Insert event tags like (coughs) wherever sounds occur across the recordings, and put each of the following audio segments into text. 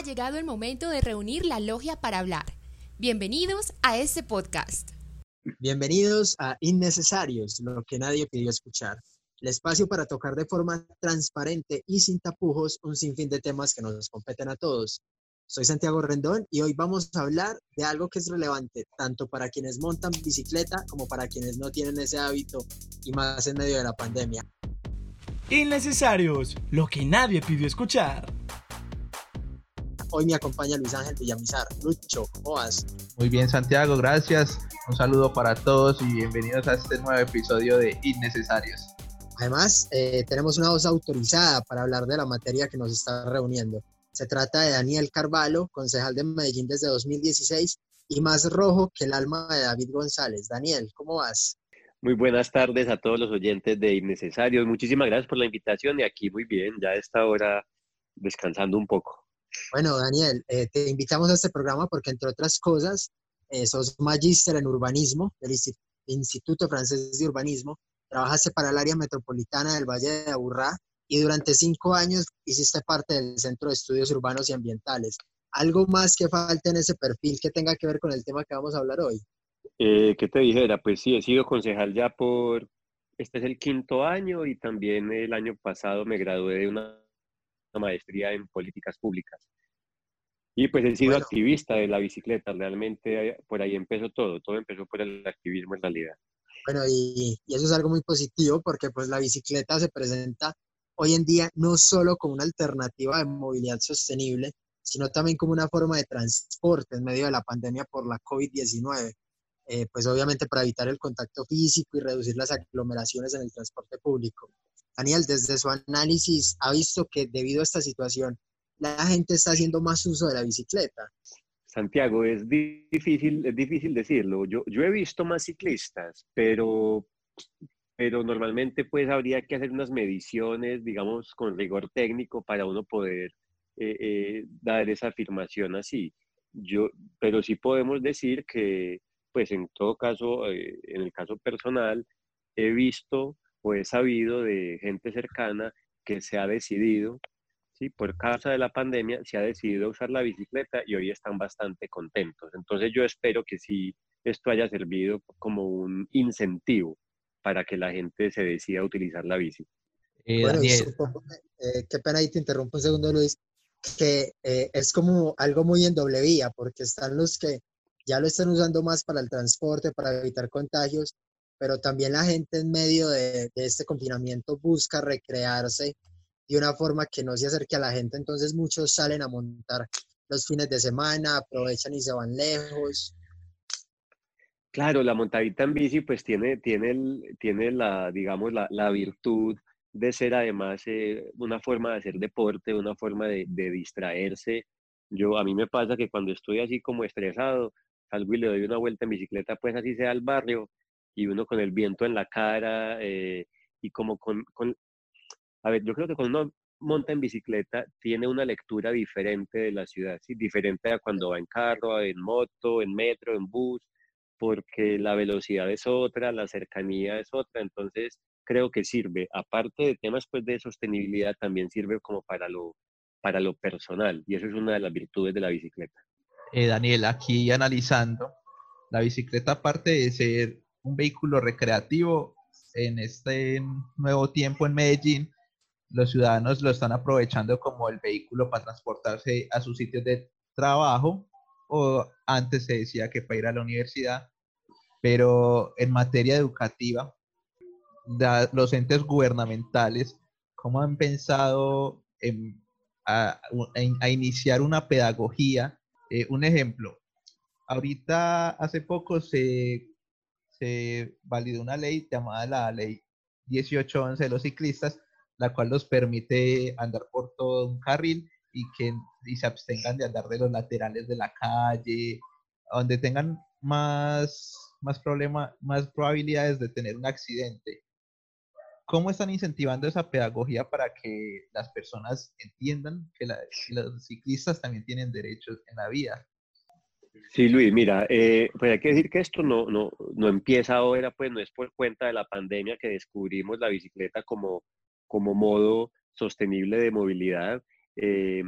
Ha llegado el momento de reunir la logia para hablar. Bienvenidos a este podcast. Bienvenidos a Innecesarios, lo que nadie pidió escuchar. El espacio para tocar de forma transparente y sin tapujos un sinfín de temas que nos competen a todos. Soy Santiago Rendón y hoy vamos a hablar de algo que es relevante tanto para quienes montan bicicleta como para quienes no tienen ese hábito y más en medio de la pandemia. Innecesarios, lo que nadie pidió escuchar. Hoy me acompaña Luis Ángel Villamizar. Lucho, ¿cómo vas? Muy bien, Santiago, gracias. Un saludo para todos y bienvenidos a este nuevo episodio de Innecesarios. Además, eh, tenemos una voz autorizada para hablar de la materia que nos está reuniendo. Se trata de Daniel Carvalho, concejal de Medellín desde 2016 y más rojo que el alma de David González. Daniel, ¿cómo vas? Muy buenas tardes a todos los oyentes de Innecesarios. Muchísimas gracias por la invitación y aquí muy bien, ya a esta hora descansando un poco. Bueno, Daniel, eh, te invitamos a este programa porque, entre otras cosas, eh, sos magíster en urbanismo del Instituto Francés de Urbanismo, trabajaste para el área metropolitana del Valle de Aburrá y durante cinco años hiciste parte del Centro de Estudios Urbanos y Ambientales. ¿Algo más que falta en ese perfil que tenga que ver con el tema que vamos a hablar hoy? Eh, ¿Qué te dijera? Pues sí, he sido concejal ya por, este es el quinto año y también el año pasado me gradué de una maestría en políticas públicas. Y pues he sido activista de la bicicleta, realmente por ahí empezó todo, todo empezó por el activismo en realidad. Bueno, y, y, eso es algo muy positivo porque pues la bicicleta se presenta hoy en día no solo como una alternativa de movilidad sostenible, sino también como una forma de transporte en medio de la pandemia por la COVID-19. Eh, pues obviamente para evitar el contacto físico y reducir las aglomeraciones en el transporte público. Daniel, desde su análisis, ha visto que debido a esta situación, la gente está haciendo más uso de la bicicleta. Santiago, es difícil, es difícil decirlo. Yo, yo he visto más ciclistas, pero, pero normalmente pues habría que hacer unas mediciones, digamos, con rigor técnico para uno poder eh, eh, dar esa afirmación así. Yo, pero sí podemos decir que, pues en todo caso, eh, en el caso personal, he visto o he sabido de gente cercana que se ha decidido, ¿sí? por causa de la pandemia, se ha decidido usar la bicicleta y hoy están bastante contentos. Entonces yo espero que sí esto haya servido como un incentivo para que la gente se decida a utilizar la bici. Eh, bueno, eh, qué pena ahí te interrumpo un segundo, Luis, que eh, es como algo muy en doble vía, porque están los que ya lo están usando más para el transporte, para evitar contagios, pero también la gente en medio de, este confinamiento busca recrearse de una forma que no se acerque a la gente, entonces muchos salen a montar los fines de semana, aprovechan y se van lejos. Claro, la montadita en bici pues tiene, tiene, el, tiene la, digamos, la, la virtud de ser además eh, una forma de hacer deporte, una forma de, de, distraerse. Yo, a mí me pasa que cuando estoy así como estresado, salgo y le doy una vuelta en bicicleta, pues así sea al barrio, y uno con el viento en la cara eh, y como con, con, a ver, yo creo que cuando uno monta en bicicleta tiene una lectura diferente de la ciudad, ¿sí? diferente a cuando va en carro, en moto, en metro, en bus, porque la velocidad es otra, la cercanía es otra, entonces creo que sirve, aparte de temas pues de sostenibilidad, también sirve como para lo, para lo personal y eso es una de las virtudes de la bicicleta. Eh, Daniel, aquí analizando, la bicicleta aparte de ser un vehículo recreativo en este nuevo tiempo en Medellín, los ciudadanos lo están aprovechando como el vehículo para transportarse a sus sitios de trabajo o antes se decía que para ir a la universidad, pero en materia educativa, los entes gubernamentales, ¿cómo han pensado en, a, iniciar una pedagogía? Eh, un ejemplo, ahorita hace poco se se validó una ley llamada la ley 1811 de los ciclistas, la cual los permite andar por todo un carril y que y se abstengan de andar de los laterales de la calle, donde tengan más, más, problema, más probabilidades de tener un accidente. ¿Cómo están incentivando esa pedagogía para que las personas entiendan que, que los ciclistas también tienen derechos en la vida? Sí, Luis, mira, eh, pues hay que decir que esto no, no, no empieza ahora, pues no es por cuenta de la pandemia que descubrimos la bicicleta como, como modo sostenible de movilidad. Eh,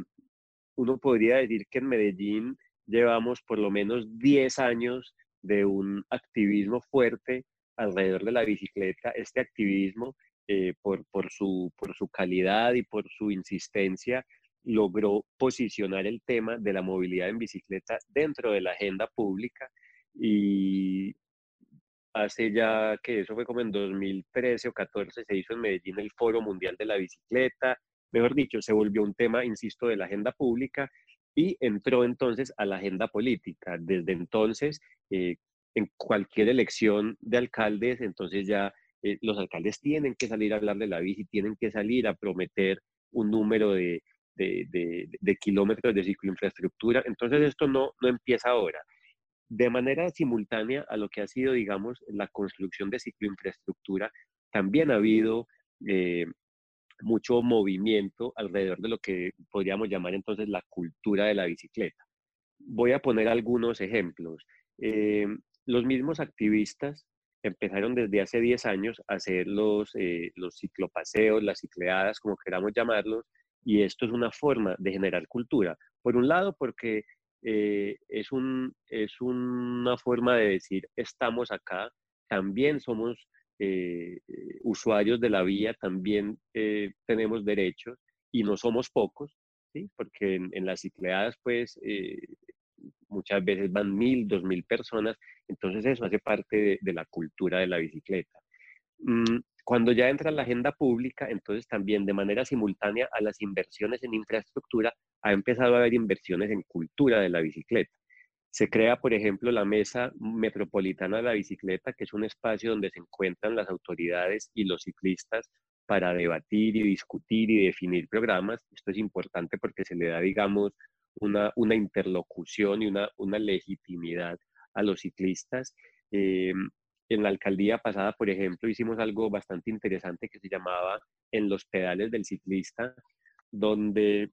uno podría decir que en Medellín llevamos por lo menos 10 años de un activismo fuerte alrededor de la bicicleta. Este activismo, eh, por, por, su, por su calidad y por su insistencia, logró posicionar el tema de la movilidad en bicicleta dentro de la agenda pública y hace ya que eso fue como en 2013 o 14 se hizo en Medellín el Foro Mundial de la Bicicleta, mejor dicho, se volvió un tema, insisto, de la agenda pública y entró entonces a la agenda política. Desde entonces, eh, en cualquier elección de alcaldes, entonces ya eh, los alcaldes tienen que salir a hablar de la bici, tienen que salir a prometer un número de, de, kilómetros de cicloinfraestructura. Entonces esto no, no empieza ahora. De manera simultánea a lo que ha sido, digamos, la construcción de cicloinfraestructura, también ha habido eh, mucho movimiento alrededor de lo que podríamos llamar entonces la cultura de la bicicleta. Voy a poner algunos ejemplos. Eh, los mismos activistas empezaron desde hace 10 años a hacer los, eh, los ciclopaseos, las cicleadas, como queramos llamarlos, y esto es una forma de generar cultura. Por un lado, porque eh, es, un, es una forma de decir, estamos acá, también somos eh, usuarios de la vía, también eh, tenemos derechos y no somos pocos, ¿sí? porque en, las cicleadas, pues, muchas veces van mil, dos mil personas, entonces eso hace parte de, la cultura de la bicicleta. Mm, cuando ya entra la agenda pública, entonces también de manera simultánea a las inversiones en infraestructura, ha empezado a haber inversiones en cultura de la bicicleta. Se crea, por ejemplo, la Mesa Metropolitana de la Bicicleta, que es un espacio donde se encuentran las autoridades y los ciclistas para debatir y discutir y definir programas. Esto es importante porque se le da, digamos, una, una interlocución y una, legitimidad a los ciclistas. Eh, en la alcaldía pasada, por ejemplo, hicimos algo bastante interesante que se llamaba En los pedales del ciclista, donde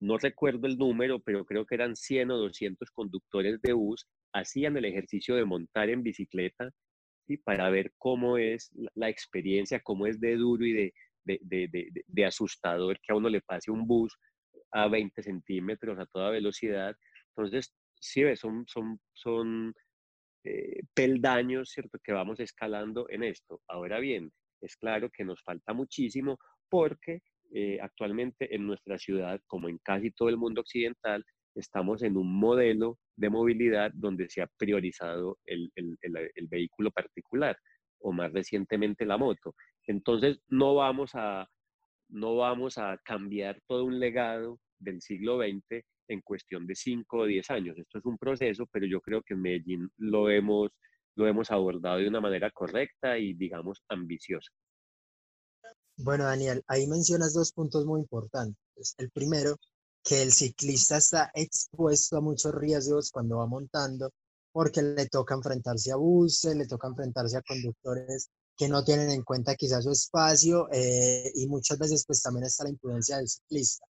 no recuerdo el número, pero creo que eran 100 o 200 conductores de bus, hacían el ejercicio de montar en bicicleta y para ver cómo es la experiencia, cómo es de duro y de, de, de, asustador que a uno le pase un bus a 20 centímetros a toda velocidad. Entonces, sí, son, son, son eh, peldaños, ¿cierto?, que vamos escalando en esto. Ahora bien, es claro que nos falta muchísimo porque eh, actualmente en nuestra ciudad, como en casi todo el mundo occidental, estamos en un modelo de movilidad donde se ha priorizado el, el, el, vehículo particular o más recientemente la moto. Entonces, no vamos a, no vamos a cambiar todo un legado del siglo XX en cuestión de 5 o 10 años. Esto es un proceso, pero yo creo que en Medellín lo hemos, lo hemos abordado de una manera correcta y, digamos, ambiciosa. Bueno, Daniel, ahí mencionas dos puntos muy importantes. El primero, que el ciclista está expuesto a muchos riesgos cuando va montando, porque le toca enfrentarse a buses, le toca enfrentarse a conductores que no tienen en cuenta quizás su espacio eh, y muchas veces pues también está la imprudencia del ciclista.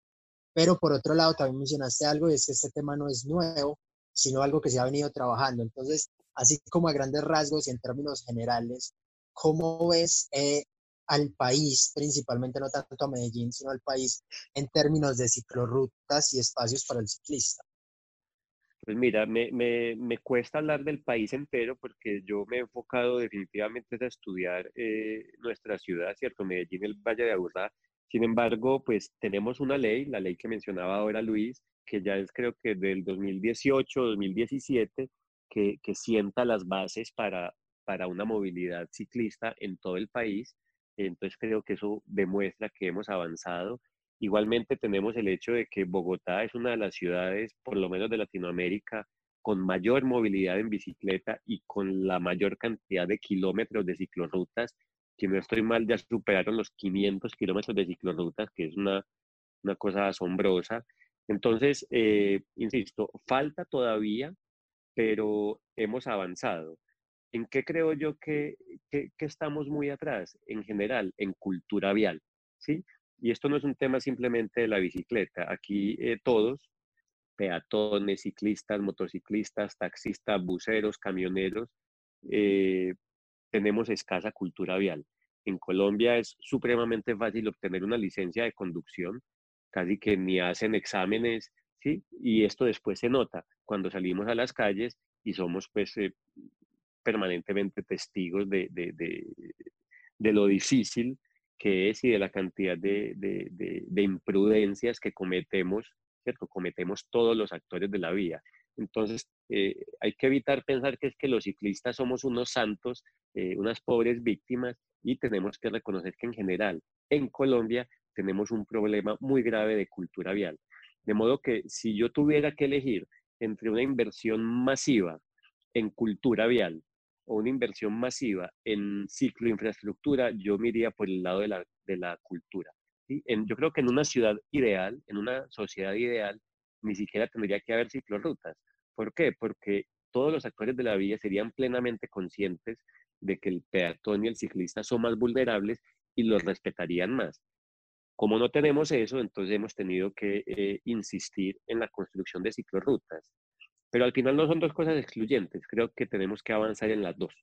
Pero por otro lado, también mencionaste algo y es que este tema no es nuevo, sino algo que se ha venido trabajando. Entonces, así como a grandes rasgos y en términos generales, ¿cómo ves eh, al país, principalmente no tanto a Medellín, sino al país en términos de ciclorrutas y espacios para el ciclista? Pues mira, me, me, me, cuesta hablar del país entero porque yo me he enfocado definitivamente a estudiar eh, nuestra ciudad, ¿cierto? Medellín, el Valle de Aburrá, sin embargo, pues tenemos una ley, la ley que mencionaba ahora Luis, que ya es creo que del 2018, 2017, que, que sienta las bases para, para una movilidad ciclista en todo el país. Entonces creo que eso demuestra que hemos avanzado. Igualmente tenemos el hecho de que Bogotá es una de las ciudades, por lo menos de Latinoamérica, con mayor movilidad en bicicleta y con la mayor cantidad de kilómetros de ciclorrutas si no estoy mal, ya superaron los 500 kilómetros de ciclorrutas, que es una, una cosa asombrosa. Entonces, eh, insisto, falta todavía, pero hemos avanzado. ¿En qué creo yo que, que, estamos muy atrás? En general, en cultura vial, ¿sí? Y esto no es un tema simplemente de la bicicleta. Aquí eh, todos, peatones, ciclistas, motociclistas, taxistas, buceros, camioneros, eh, tenemos escasa cultura vial. En Colombia es supremamente fácil obtener una licencia de conducción, casi que ni hacen exámenes, ¿sí? Y esto después se nota cuando salimos a las calles y somos pues eh, permanentemente testigos de, de, de, lo difícil que es y de la cantidad de, imprudencias que cometemos, ¿cierto? Cometemos todos los actores de la vía. Entonces, eh, hay que evitar pensar que es que los ciclistas somos unos santos, eh, unas pobres víctimas, y tenemos que reconocer que en general, en Colombia, tenemos un problema muy grave de cultura vial. De modo que si yo tuviera que elegir entre una inversión masiva en cultura vial o una inversión masiva en ciclo infraestructura, yo me iría por el lado de la, de la cultura. yo creo que en una ciudad ideal, en una sociedad ideal, ni siquiera tendría que haber ciclorrutas. ¿Por qué? Porque todos los actores de la vía serían plenamente conscientes de que el peatón y el ciclista son más vulnerables y los respetarían más. Como no tenemos eso, entonces hemos tenido que eh, insistir en la construcción de ciclorrutas. Pero al final no son dos cosas excluyentes, creo que tenemos que avanzar en las dos.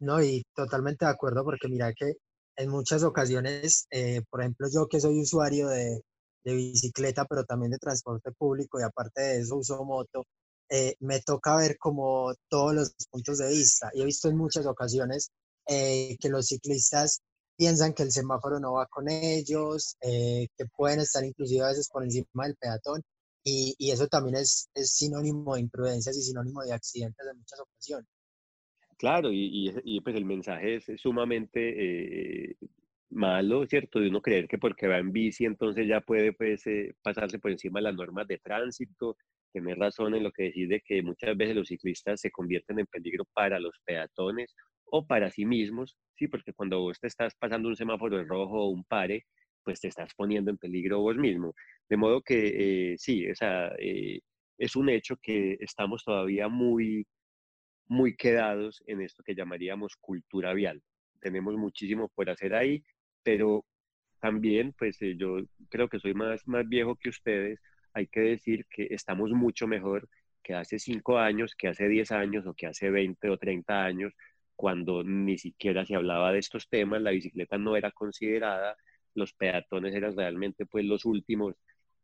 No, y totalmente de acuerdo, porque mira que en muchas ocasiones, eh, por ejemplo, yo que soy usuario de, de, bicicleta, pero también de transporte público y aparte de eso uso moto, eh, me toca ver como todos los puntos de vista. Y he visto en muchas ocasiones eh, que los ciclistas piensan que el semáforo no va con ellos, que pueden estar inclusive a veces por encima del peatón y, eso también es, es, sinónimo de imprudencias y sinónimo de accidentes en muchas ocasiones. Claro, y, y, pues el mensaje es, sumamente eh, malo, ¿cierto? De uno creer que porque va en bici entonces ya puede pues, eh, pasarse por encima de las normas de tránsito, tener razón en lo que decís de que muchas veces los ciclistas se convierten en peligro para los peatones o para sí mismos, ¿sí? Porque cuando vos te estás pasando un semáforo en rojo o un pare, pues te estás poniendo en peligro vos mismo. De modo que eh, sí, eh, es un hecho que estamos todavía muy, muy quedados en esto que llamaríamos cultura vial. Tenemos muchísimo por hacer ahí, pero también, pues eh, yo creo que soy más, más viejo que ustedes, hay que decir que estamos mucho mejor que hace cinco años, que hace diez años o que hace 20 o 30 años, cuando ni siquiera se hablaba de estos temas, la bicicleta no era considerada, los peatones eran realmente pues los últimos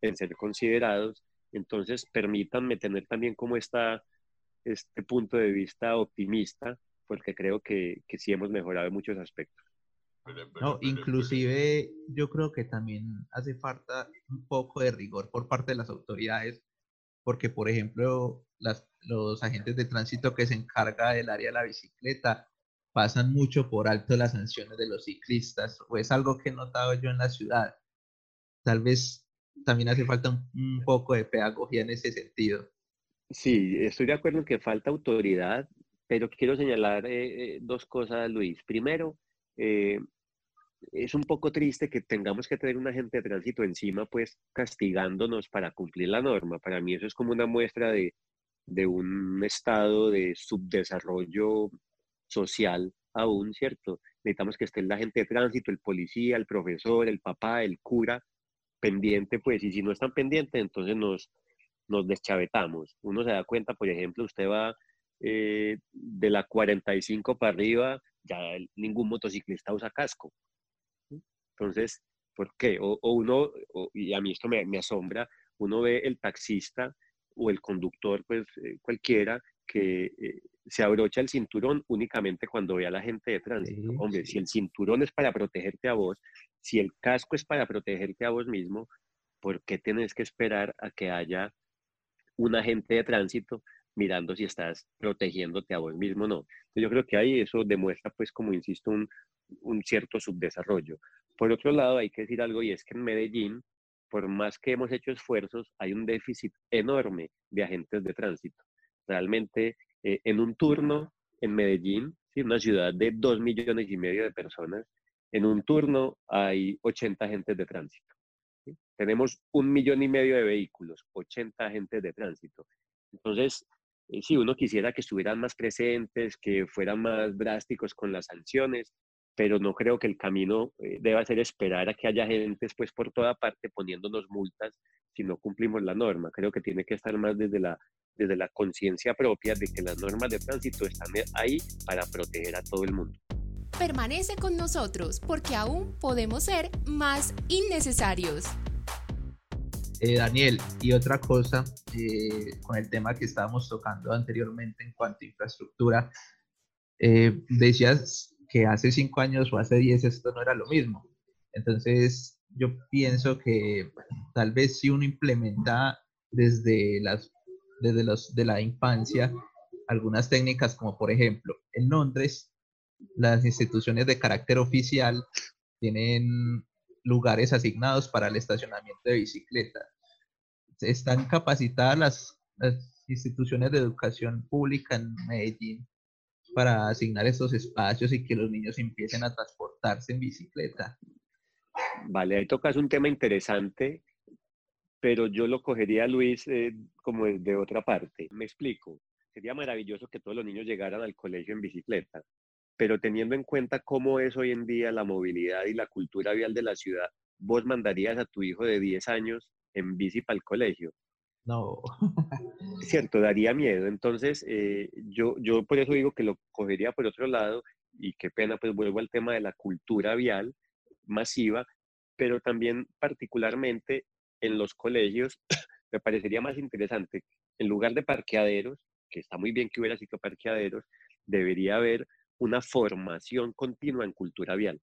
en ser considerados. Entonces, permítanme tener también como esta, este punto de vista optimista, porque creo que, que sí hemos mejorado en muchos aspectos. No, inclusive yo creo que también hace falta un poco de rigor por parte de las autoridades, porque por ejemplo las, los agentes de tránsito que se encarga del área de la bicicleta pasan mucho por alto las sanciones de los ciclistas, o es algo que he notado yo en la ciudad. Tal vez también hace falta un, poco de pedagogía en ese sentido. Sí, estoy de acuerdo en que falta autoridad, pero quiero señalar eh, eh, dos cosas, Luis. Primero, eh, es un poco triste que tengamos que tener un agente de tránsito encima, pues castigándonos para cumplir la norma. Para mí eso es como una muestra de, de un estado de subdesarrollo social aún, ¿cierto? Necesitamos que esté la gente de tránsito, el policía, el profesor, el papá, el cura, pendiente, pues, y si no están pendientes, entonces nos, nos deschavetamos. Uno se da cuenta, por ejemplo, usted va eh, de la 45 para arriba, ya ningún motociclista usa casco. Entonces, ¿por qué? O, uno, y a mí esto me, me, asombra, uno ve el taxista o el conductor, pues eh, cualquiera, que eh, se abrocha el cinturón únicamente cuando ve a la gente de tránsito. Hombre, si el cinturón es para protegerte a vos, si el casco es para protegerte a vos mismo, ¿por qué tienes que esperar a que haya un agente de tránsito mirando si estás protegiéndote a vos mismo no? Yo creo que ahí eso demuestra, pues, como insisto, un, un cierto subdesarrollo. Por otro lado, hay que decir algo y es que en Medellín, por más que hemos hecho esfuerzos, hay un déficit enorme de agentes de tránsito. Realmente eh, en un turno en Medellín, ¿sí? una ciudad de dos millones y medio de personas, en un turno hay 80 agentes de tránsito. Tenemos un millón y medio de vehículos, 80 agentes de tránsito. Entonces, eh, si uno quisiera que estuvieran más presentes, que fueran más drásticos con las sanciones, pero no creo que el camino eh, deba ser esperar a que haya gente pues, por toda parte poniéndonos multas si no cumplimos la norma. Creo que tiene que estar más desde la desde la conciencia propia de que las normas de tránsito están ahí para proteger a todo el mundo. Permanece con nosotros porque aún podemos ser más innecesarios. Eh, Daniel, y otra cosa, eh, con el tema que estábamos tocando anteriormente en cuanto a infraestructura, eh, decías que hace cinco años o hace diez esto no era lo mismo. Entonces, yo pienso que tal vez si uno implementa desde las desde los de la infancia algunas técnicas como por ejemplo en Londres las instituciones de carácter oficial tienen lugares asignados para el estacionamiento de bicicletas. Están capacitadas las, instituciones de educación pública en Medellín para asignar estos espacios y que los niños empiecen a transportarse en bicicleta. Vale, ahí tocas un tema interesante, pero yo lo cogería, Luis, eh, como de otra parte. Me explico. Sería maravilloso que todos los niños llegaran al colegio en bicicleta, pero teniendo en cuenta cómo es hoy en día la movilidad y la cultura vial de la ciudad, ¿vos mandarías a tu hijo de 10 años en bici para el colegio? No. Cierto, daría miedo. Entonces, eh, yo, yo por eso digo que lo cogería por otro lado y qué pena, pues vuelvo al tema de la cultura vial masiva, pero también particularmente en los colegios (coughs) me parecería más interesante, en lugar de parqueaderos, que está muy bien que hubiera parqueaderos, debería haber una formación continua en cultura vial,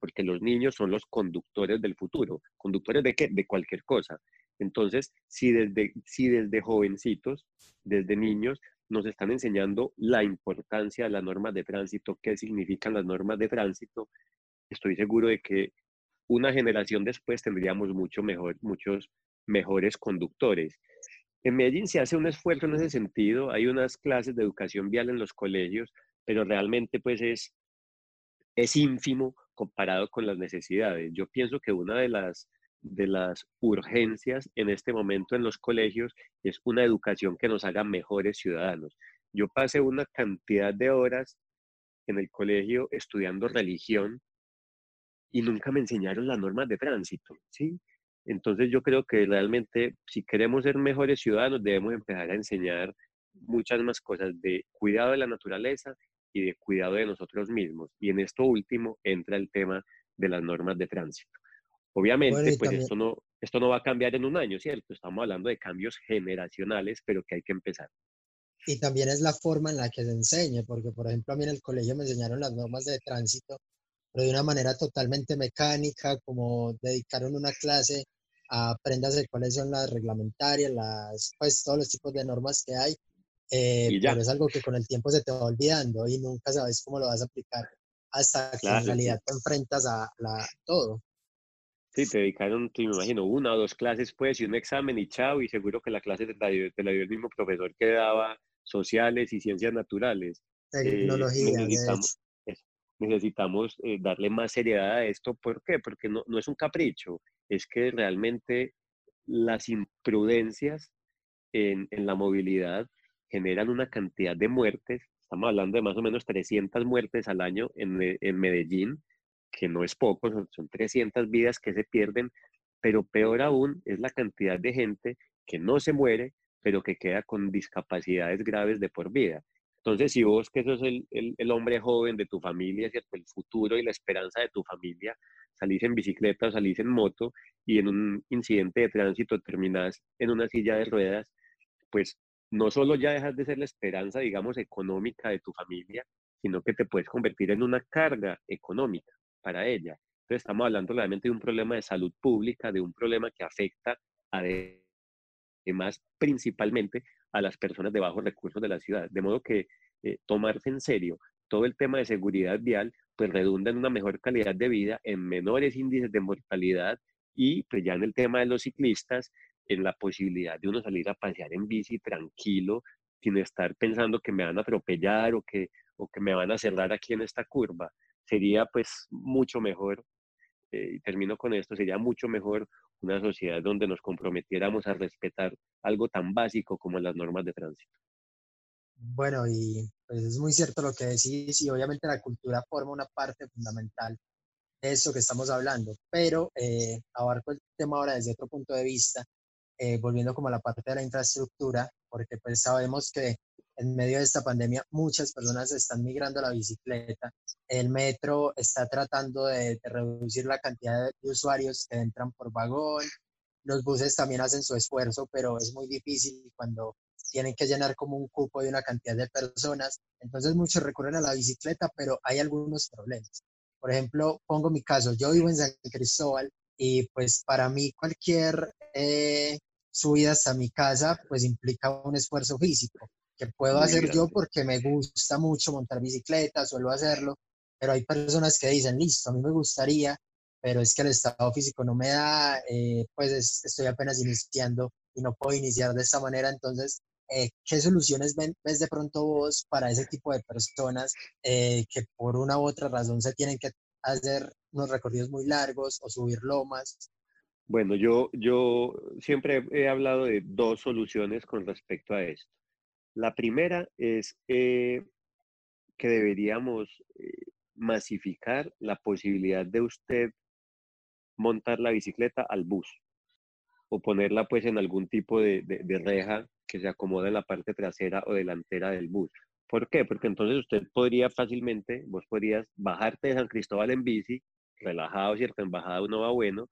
porque los niños son los conductores del futuro. ¿Conductores de qué? De cualquier cosa. Entonces, si desde, si desde jovencitos, desde niños, nos están enseñando la importancia de las normas de tránsito, qué significan las normas de tránsito, estoy seguro de que una generación después tendríamos muchos mejores conductores. En Medellín se hace un esfuerzo en ese sentido, hay unas clases de educación vial en los colegios pero realmente pues es, es ínfimo comparado con las necesidades. Yo pienso que una de las, de las urgencias en este momento en los colegios es una educación que nos haga mejores ciudadanos. Yo pasé una cantidad de horas en el colegio estudiando religión y nunca me enseñaron las normas de tránsito, ¿sí? Entonces yo creo que realmente si queremos ser mejores ciudadanos debemos empezar a enseñar muchas más cosas de cuidado de la naturaleza y de cuidado de nosotros mismos. Y en esto último entra el tema de las normas de tránsito. Obviamente, pues esto, no, esto no va a cambiar en un año, ¿cierto? Estamos hablando de cambios generacionales, pero que hay que empezar. Y también es la forma en la que se enseñe, porque por ejemplo a mí en el colegio me enseñaron las normas de tránsito, pero de una manera totalmente mecánica, como dedicaron una clase a prendas de cuáles son las reglamentarias, las, pues todos los tipos de normas que hay, eh, pero es algo que con el tiempo se te va olvidando y nunca sabes cómo lo vas a aplicar hasta que en realidad te enfrentas a la, todo. Sí, te dedicaron, me imagino, una o dos clases, pues, y un examen y chao, y seguro que la clase te la dio, el mismo profesor que daba sociales y ciencias naturales. Eh, Tecnología, necesitamos, necesitamos eh, darle más seriedad a esto. ¿Por qué? Porque no, no es un capricho, es que realmente las imprudencias en, en la movilidad generan una cantidad de muertes, estamos hablando de más o menos 300 muertes al año en, en Medellín, que no es poco, son, 300 vidas que se pierden, pero peor aún es la cantidad de gente que no se muere, pero que queda con discapacidades graves de por vida. Entonces, si vos que sos el, el, el hombre joven de tu familia, ¿cierto? el futuro y la esperanza de tu familia, salís en bicicleta o salís en moto y en un incidente de tránsito terminás en una silla de ruedas, pues no solo ya dejas de ser la esperanza, digamos, económica de tu familia, sino que te puedes convertir en una carga económica para ella. Entonces estamos hablando realmente de un problema de salud pública, de un problema que afecta además principalmente a las personas de bajos recursos de la ciudad. De modo que eh, tomarse en serio todo el tema de seguridad vial, pues redunda en una mejor calidad de vida, en menores índices de mortalidad y pues ya en el tema de los ciclistas, en la posibilidad de uno salir a pasear en bici tranquilo, sin estar pensando que me van a atropellar o que, o que me van a cerrar aquí en esta curva. Sería pues mucho mejor, eh, y termino con esto, sería mucho mejor una sociedad donde nos comprometiéramos a respetar algo tan básico como las normas de tránsito. Bueno, y pues es muy cierto lo que decís y obviamente la cultura forma una parte fundamental de eso que estamos hablando, pero eh, abarco el tema ahora desde otro punto de vista eh, volviendo como a la parte de la infraestructura, porque pues sabemos que en medio de esta pandemia muchas personas están migrando a la bicicleta. El metro está tratando de, reducir la cantidad de usuarios que entran por vagón. los buses también hacen su esfuerzo, pero es muy difícil cuando tienen que llenar como un cupo de una cantidad de personas. Entonces muchos recurren a la bicicleta, pero hay algunos problemas. Por ejemplo, pongo mi caso, yo vivo en San Cristóbal y pues para mí cualquier eh, subida hasta mi casa pues implica un esfuerzo físico que puedo hacer yo porque me gusta mucho montar bicicleta, suelo hacerlo, pero hay personas que dicen, listo, a mí me gustaría, pero es que el estado físico no me da, eh, pues estoy apenas iniciando y no puedo iniciar de esta manera, entonces, eh, ¿qué soluciones ves de pronto vos para ese tipo de personas eh, que por una u otra razón se tienen que hacer unos recorridos muy largos o subir lomas? Bueno, yo, yo siempre he hablado de dos soluciones con respecto a esto. La primera es que deberíamos masificar la posibilidad de usted montar la bicicleta al bus o ponerla pues en algún tipo de, de, reja que se acomode en la parte trasera o delantera del bus. ¿Por qué? Porque entonces usted podría fácilmente, vos podrías bajarte de San Cristóbal en bici, relajado, ¿cierto? En bajada uno va bueno,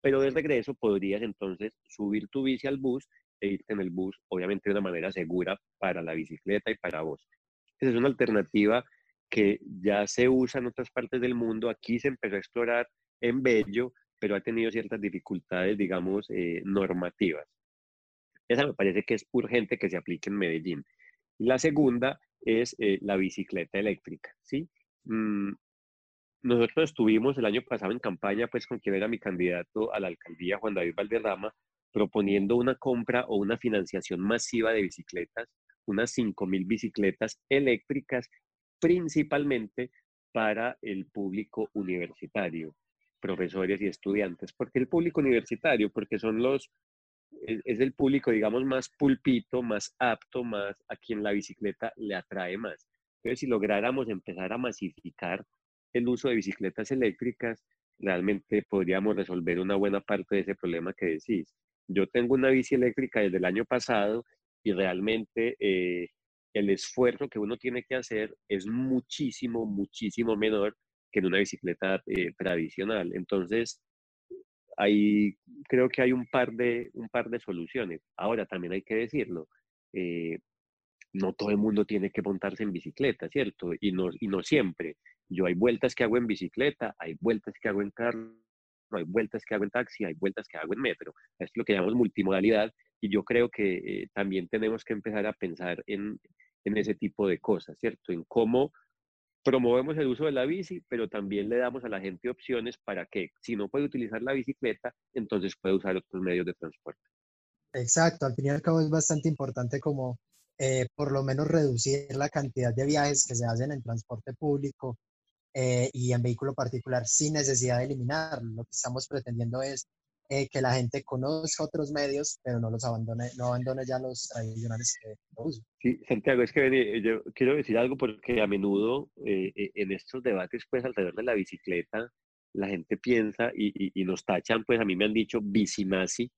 pero de regreso podrías entonces subir tu bici al bus e irte en el bus, obviamente de una manera segura para la bicicleta y para vos. Esa es una alternativa que ya se usa en otras partes del mundo. Aquí se empezó a explorar en Bello, pero ha tenido ciertas dificultades, digamos, eh, normativas. Esa me parece que es urgente que se aplique en Medellín. La segunda es eh, la bicicleta eléctrica, ¿sí? Mm, nosotros estuvimos el año pasado en campaña, pues, con quien era mi candidato a la alcaldía, Juan David Valderrama, proponiendo una compra o una financiación masiva de bicicletas, unas 5.000 bicicletas eléctricas principalmente para el público universitario, profesores y estudiantes. ¿Por qué el público universitario? Porque son los, es, el público, digamos, más pulpito, más apto, más a quien la bicicleta le atrae más. Entonces, si lográramos empezar a masificar el uso de bicicletas eléctricas, realmente podríamos resolver una buena parte de ese problema que decís. Yo tengo una bici eléctrica desde el año pasado y realmente eh, el esfuerzo que uno tiene que hacer es muchísimo, muchísimo menor que en una bicicleta eh, tradicional. Entonces, ahí creo que hay un par, de, un par de soluciones. Ahora, también hay que decirlo, eh, no todo el mundo tiene que montarse en bicicleta, ¿cierto? Y no, y no siempre. Yo hay vueltas que hago en bicicleta, hay vueltas que hago en carro, hay vueltas que hago en taxi, hay vueltas que hago en metro. Es lo que llamamos multimodalidad y yo creo que eh, también tenemos que empezar a pensar en, en ese tipo de cosas, ¿cierto? En cómo promovemos el uso de la bici, pero también le damos a la gente opciones para que si no puede utilizar la bicicleta, entonces puede usar otros medios de transporte. Exacto, al fin y al cabo es bastante importante como eh, por lo menos reducir la cantidad de viajes que se hacen en transporte público eh, y en vehículo particular sin necesidad de eliminarlo. Lo que estamos pretendiendo es eh, que la gente conozca otros medios, pero no los abandone, no abandone ya los tradicionales que usan. Sí, Santiago, es que yo quiero decir algo porque a menudo eh, eh, en estos debates, pues alrededor de la bicicleta, la gente piensa y, y, nos tachan, pues a mí me han dicho bicinazi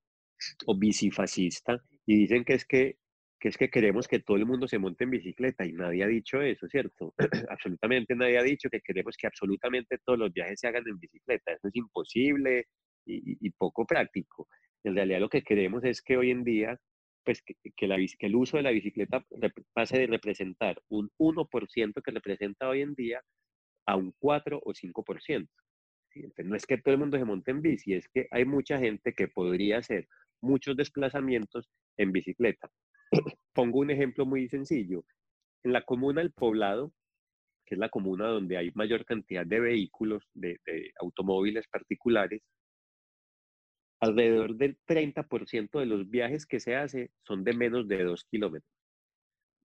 o bicifascista y dicen que es que, que es que queremos que todo el mundo se monte en bicicleta y nadie ha dicho eso, ¿cierto? (clears throat) absolutamente nadie ha dicho que queremos que absolutamente todos los viajes se hagan en bicicleta. Eso es imposible, y, poco práctico. En realidad lo que queremos es que hoy en día, pues que, el uso de la bicicleta pase de representar un 1% que representa hoy en día a un 4 o 5%. Entonces, no es que todo el mundo se monte en bici, es que hay mucha gente que podría hacer muchos desplazamientos en bicicleta. Pongo un ejemplo muy sencillo. En la comuna del Poblado, que es la comuna donde hay mayor cantidad de vehículos, de automóviles particulares, alrededor del 30% de los viajes que se hace son de menos de 2 kilómetros.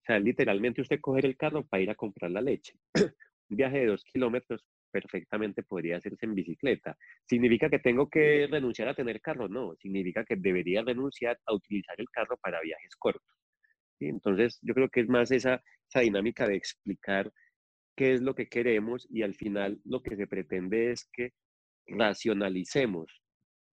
O sea, literalmente usted coger el carro para ir a comprar la leche. (clears throat) Un viaje de 2 kilómetros perfectamente podría hacerse en bicicleta. ¿Significa que tengo que renunciar a tener carro? No, significa que debería renunciar a utilizar el carro para viajes cortos. Entonces, yo creo que es más esa, esa dinámica de explicar qué es lo que queremos y al final lo que se pretende es que racionalicemos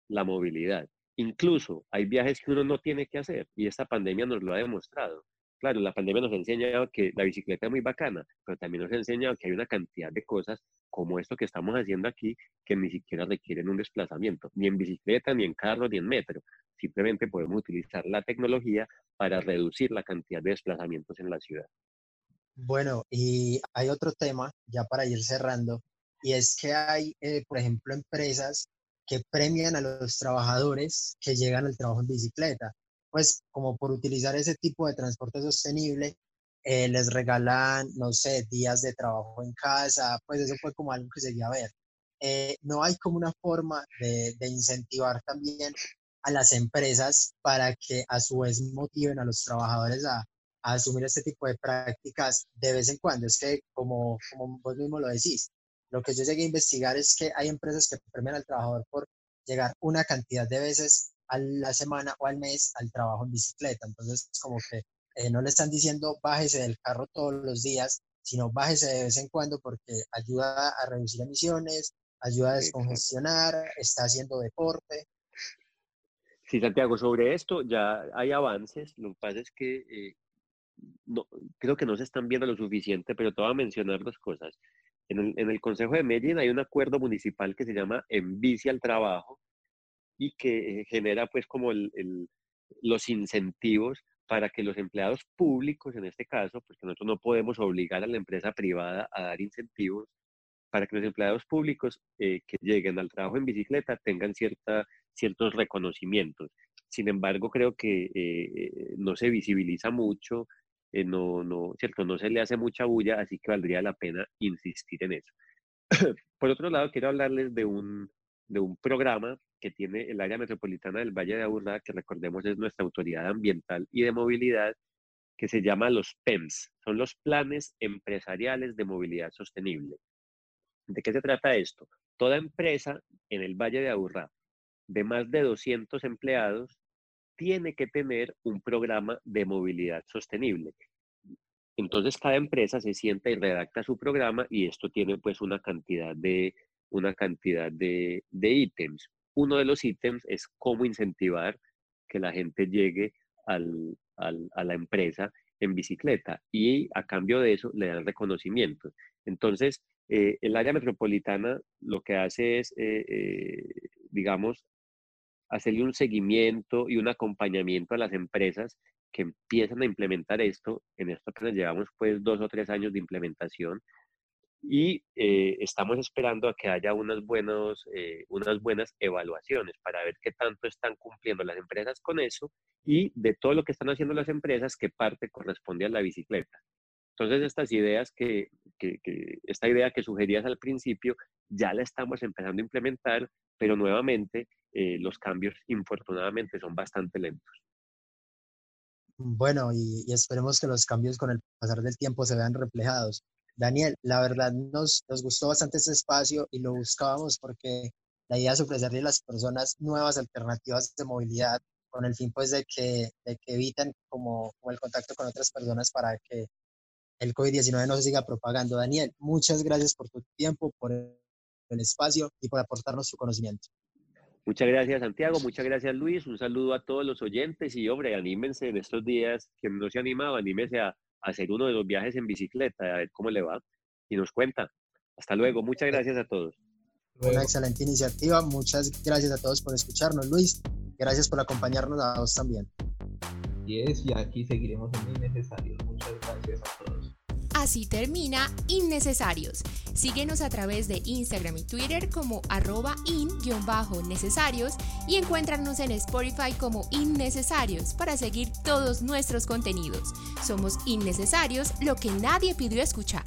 la movilidad. Incluso hay viajes que uno no tiene que hacer y esta pandemia nos lo ha demostrado. Claro, la pandemia nos ha enseñado que la bicicleta es muy bacana, pero también nos ha enseñado que hay una cantidad de cosas como esto que estamos haciendo aquí que ni siquiera requieren un desplazamiento, ni en bicicleta, ni en carro, ni en metro. Simplemente podemos utilizar la tecnología para reducir la cantidad de desplazamientos en la ciudad. Bueno, y hay otro tema, ya para ir cerrando, y es que hay, eh, por ejemplo, empresas que premian a los trabajadores que llegan al trabajo en bicicleta pues como por utilizar ese tipo de transporte sostenible, eh, les regalan, no sé, días de trabajo en casa, pues eso fue como algo que se a ver. Eh, no hay como una forma de, de, incentivar también a las empresas para que a su vez motiven a los trabajadores a, a, asumir este tipo de prácticas de vez en cuando. Es que, como, como vos mismo lo decís, lo que yo llegué a investigar es que hay empresas que premian al trabajador por llegar una cantidad de veces a la semana o al mes al trabajo en bicicleta. Entonces, como que eh, no le están diciendo bájese del carro todos los días, sino bájese de vez en cuando porque ayuda a reducir emisiones, ayuda a descongestionar, está haciendo deporte. Sí, Santiago, sobre esto ya hay avances. Lo que pasa es que eh, no, creo que no se están viendo lo suficiente, pero te voy a mencionar dos cosas. En el, en el Consejo de Medellín hay un acuerdo municipal que se llama En Bici al Trabajo, y que eh, genera pues como los incentivos para que los empleados públicos, en este caso, porque nosotros no podemos obligar a la empresa privada a dar incentivos, para que los empleados públicos eh, que lleguen al trabajo en bicicleta tengan cierta, ciertos reconocimientos. Sin embargo, creo que eh, no se visibiliza mucho, no, no, ¿cierto? no se le hace mucha bulla, así que valdría la pena insistir en eso. (coughs) Por otro lado, quiero hablarles de un, de un programa que tiene el área metropolitana del Valle de Aburrá, que recordemos es nuestra autoridad ambiental y de movilidad, que se llama los PEMS, son los planes empresariales de movilidad sostenible. ¿De qué se trata esto? Toda empresa en el Valle de Aburrá de más de 200 empleados tiene que tener un programa de movilidad sostenible. Entonces cada empresa se sienta y redacta su programa y esto tiene pues una cantidad de, una cantidad de, de ítems uno de los ítems es cómo incentivar que la gente llegue al, a la empresa en bicicleta y a cambio de eso le dan reconocimiento. Entonces, eh, el área metropolitana lo que hace es, eh, eh, digamos, hacerle un seguimiento y un acompañamiento a las empresas que empiezan a implementar esto. En esto apenas llevamos pues dos o tres años de implementación y eh, estamos esperando a que haya unas, buenos, eh, unas buenas evaluaciones para ver qué tanto están cumpliendo las empresas con eso y de todo lo que están haciendo las empresas, qué parte corresponde a la bicicleta. Entonces, estas ideas que, que, esta idea que sugerías al principio, ya la estamos empezando a implementar, pero nuevamente eh, los cambios, infortunadamente, son bastante lentos. Bueno, y, y esperemos que los cambios con el pasar del tiempo se vean reflejados. Daniel, la verdad nos, gustó bastante este espacio y lo buscábamos porque la idea es ofrecerle a las personas nuevas alternativas de movilidad con el fin pues de que, de que eviten como, el contacto con otras personas para que el COVID-19 no se siga propagando. Daniel, muchas gracias por tu tiempo, por el espacio y por aportarnos tu conocimiento. Muchas gracias, Santiago. Muchas gracias, Luis. Un saludo a todos los oyentes y, hombre, anímense en estos días. Quien no se ha animado, anímense a, hacer uno de los viajes en bicicleta, a ver cómo le va y nos cuenta. Hasta luego, muchas gracias a todos. Una excelente iniciativa, muchas gracias a todos por escucharnos, Luis. Gracias por acompañarnos a vos también. Y es, y aquí seguiremos en Innecesarios. Muchas gracias a todos. Así termina Innecesarios. Síguenos a través de Instagram y Twitter como arroba in-necesarios y encuéntranos en Spotify como Innecesarios para seguir todos nuestros contenidos. Somos Innecesarios, lo que nadie pidió escuchar.